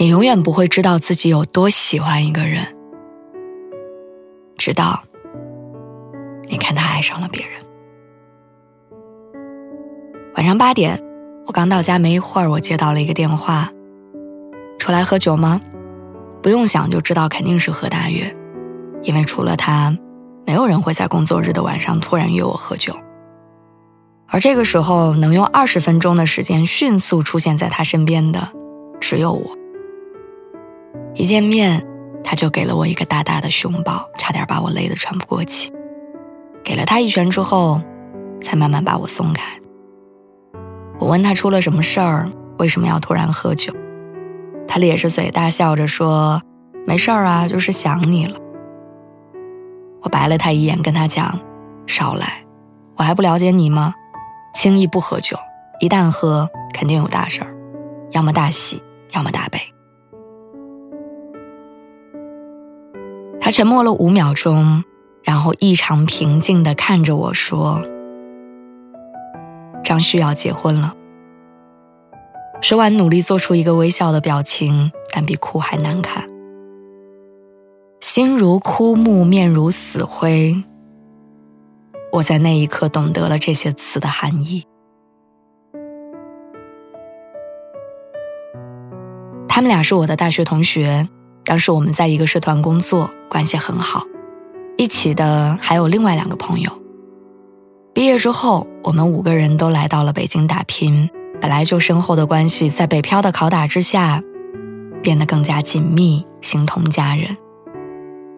你永远不会知道自己有多喜欢一个人，直到你看他爱上了别人。晚上八点，我刚到家没一会儿，我接到了一个电话：“出来喝酒吗？”不用想就知道肯定是何大月，因为除了他，没有人会在工作日的晚上突然约我喝酒。而这个时候，能用二十分钟的时间迅速出现在他身边的，只有我。一见面，他就给了我一个大大的熊抱，差点把我勒得喘不过气。给了他一拳之后，才慢慢把我松开。我问他出了什么事儿，为什么要突然喝酒？他咧着嘴大笑着说：“没事儿啊，就是想你了。”我白了他一眼，跟他讲：“少来，我还不了解你吗？轻易不喝酒，一旦喝，肯定有大事儿，要么大喜，要么大悲。”他沉默了五秒钟，然后异常平静的看着我说：“张旭要结婚了。”说完，努力做出一个微笑的表情，但比哭还难看。心如枯木，面如死灰。我在那一刻懂得了这些词的含义。他们俩是我的大学同学。当时我们在一个社团工作，关系很好，一起的还有另外两个朋友。毕业之后，我们五个人都来到了北京打拼，本来就深厚的关系，在北漂的拷打之下，变得更加紧密，形同家人。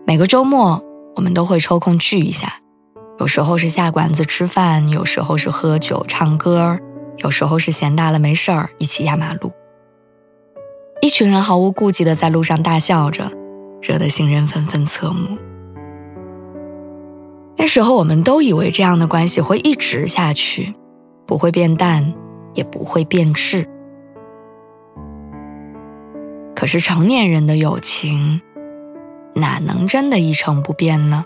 每个周末，我们都会抽空聚一下，有时候是下馆子吃饭，有时候是喝酒唱歌，有时候是闲大了没事儿一起压马路。一群人毫无顾忌的在路上大笑着，惹得行人纷纷侧目。那时候我们都以为这样的关系会一直下去，不会变淡，也不会变质。可是成年人的友情，哪能真的一成不变呢？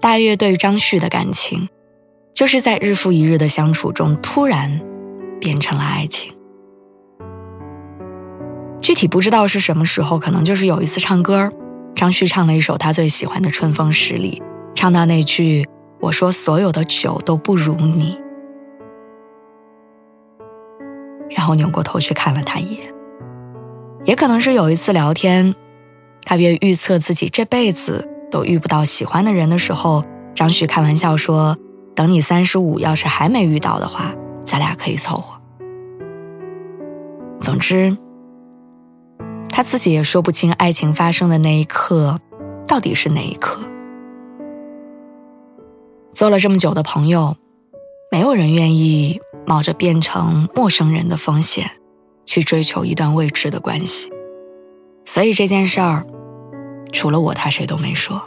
大月对张旭的感情，就是在日复一日的相处中，突然变成了爱情。具体不知道是什么时候，可能就是有一次唱歌，张旭唱了一首他最喜欢的《春风十里》，唱到那句“我说所有的酒都不如你”，然后扭过头去看了他一眼。也可能是有一次聊天，他约预测自己这辈子都遇不到喜欢的人的时候，张旭开玩笑说：“等你三十五，要是还没遇到的话，咱俩可以凑合。”总之。他自己也说不清，爱情发生的那一刻，到底是哪一刻。做了这么久的朋友，没有人愿意冒着变成陌生人的风险，去追求一段未知的关系。所以这件事儿，除了我，他谁都没说。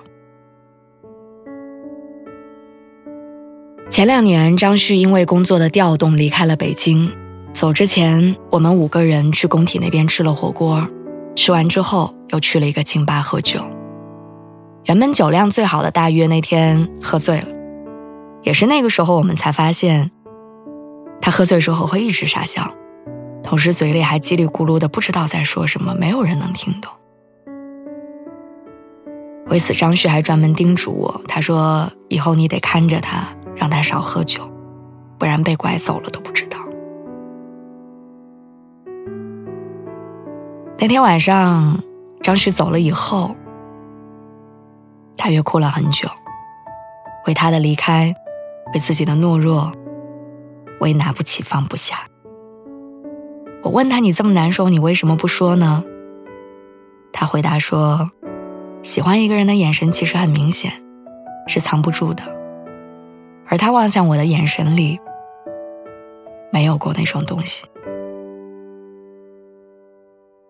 前两年，张旭因为工作的调动离开了北京，走之前，我们五个人去工体那边吃了火锅。吃完之后，又去了一个清吧喝酒。原本酒量最好的大约那天喝醉了，也是那个时候我们才发现，他喝醉之后会一直傻笑，同时嘴里还叽里咕噜的不知道在说什么，没有人能听懂。为此，张旭还专门叮嘱我，他说：“以后你得看着他，让他少喝酒，不然被拐走了都不知道那天晚上，张旭走了以后，大约哭了很久，为他的离开，为自己的懦弱，为拿不起放不下。我问他：“你这么难受，你为什么不说呢？”他回答说：“喜欢一个人的眼神其实很明显，是藏不住的。而他望向我的眼神里，没有过那种东西。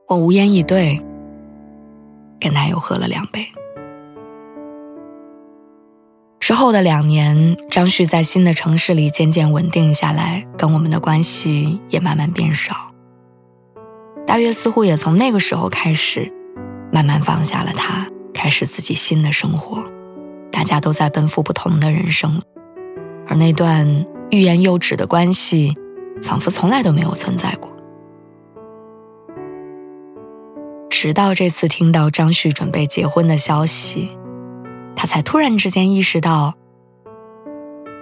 我无言以对，跟他又喝了两杯。之后的两年，张旭在新的城市里渐渐稳定下来，跟我们的关系也慢慢变少。大约似乎也从那个时候开始，慢慢放下了他，开始自己新的生活。大家都在奔赴不同的人生，而那段欲言又止的关系，仿佛从来都没有存在过。直到这次听到张旭准备结婚的消息。他才突然之间意识到，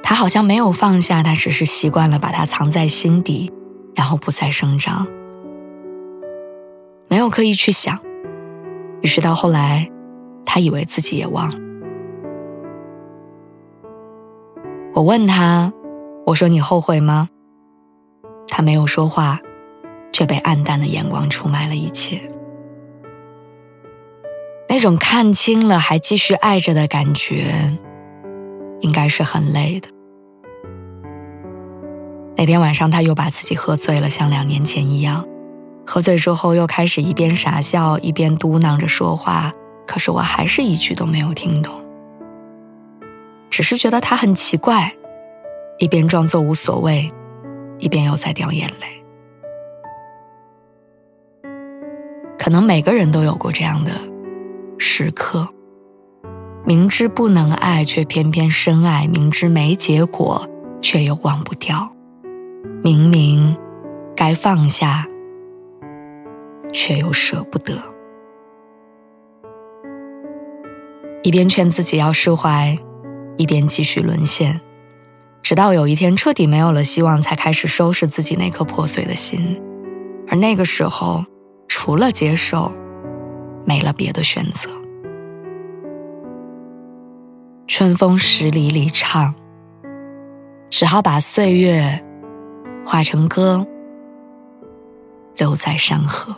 他好像没有放下，他只是习惯了把它藏在心底，然后不再声张，没有刻意去想。于是到后来，他以为自己也忘了。我问他：“我说你后悔吗？”他没有说话，却被暗淡的眼光出卖了一切。那种看清了还继续爱着的感觉，应该是很累的。那天晚上，他又把自己喝醉了，像两年前一样。喝醉之后，又开始一边傻笑一边嘟囔着说话，可是我还是一句都没有听懂，只是觉得他很奇怪，一边装作无所谓，一边又在掉眼泪。可能每个人都有过这样的。时刻，明知不能爱，却偏偏深爱；明知没结果，却又忘不掉。明明该放下，却又舍不得。一边劝自己要释怀，一边继续沦陷，直到有一天彻底没有了希望，才开始收拾自己那颗破碎的心。而那个时候，除了接受。没了别的选择，春风十里里唱，只好把岁月化成歌，留在山河。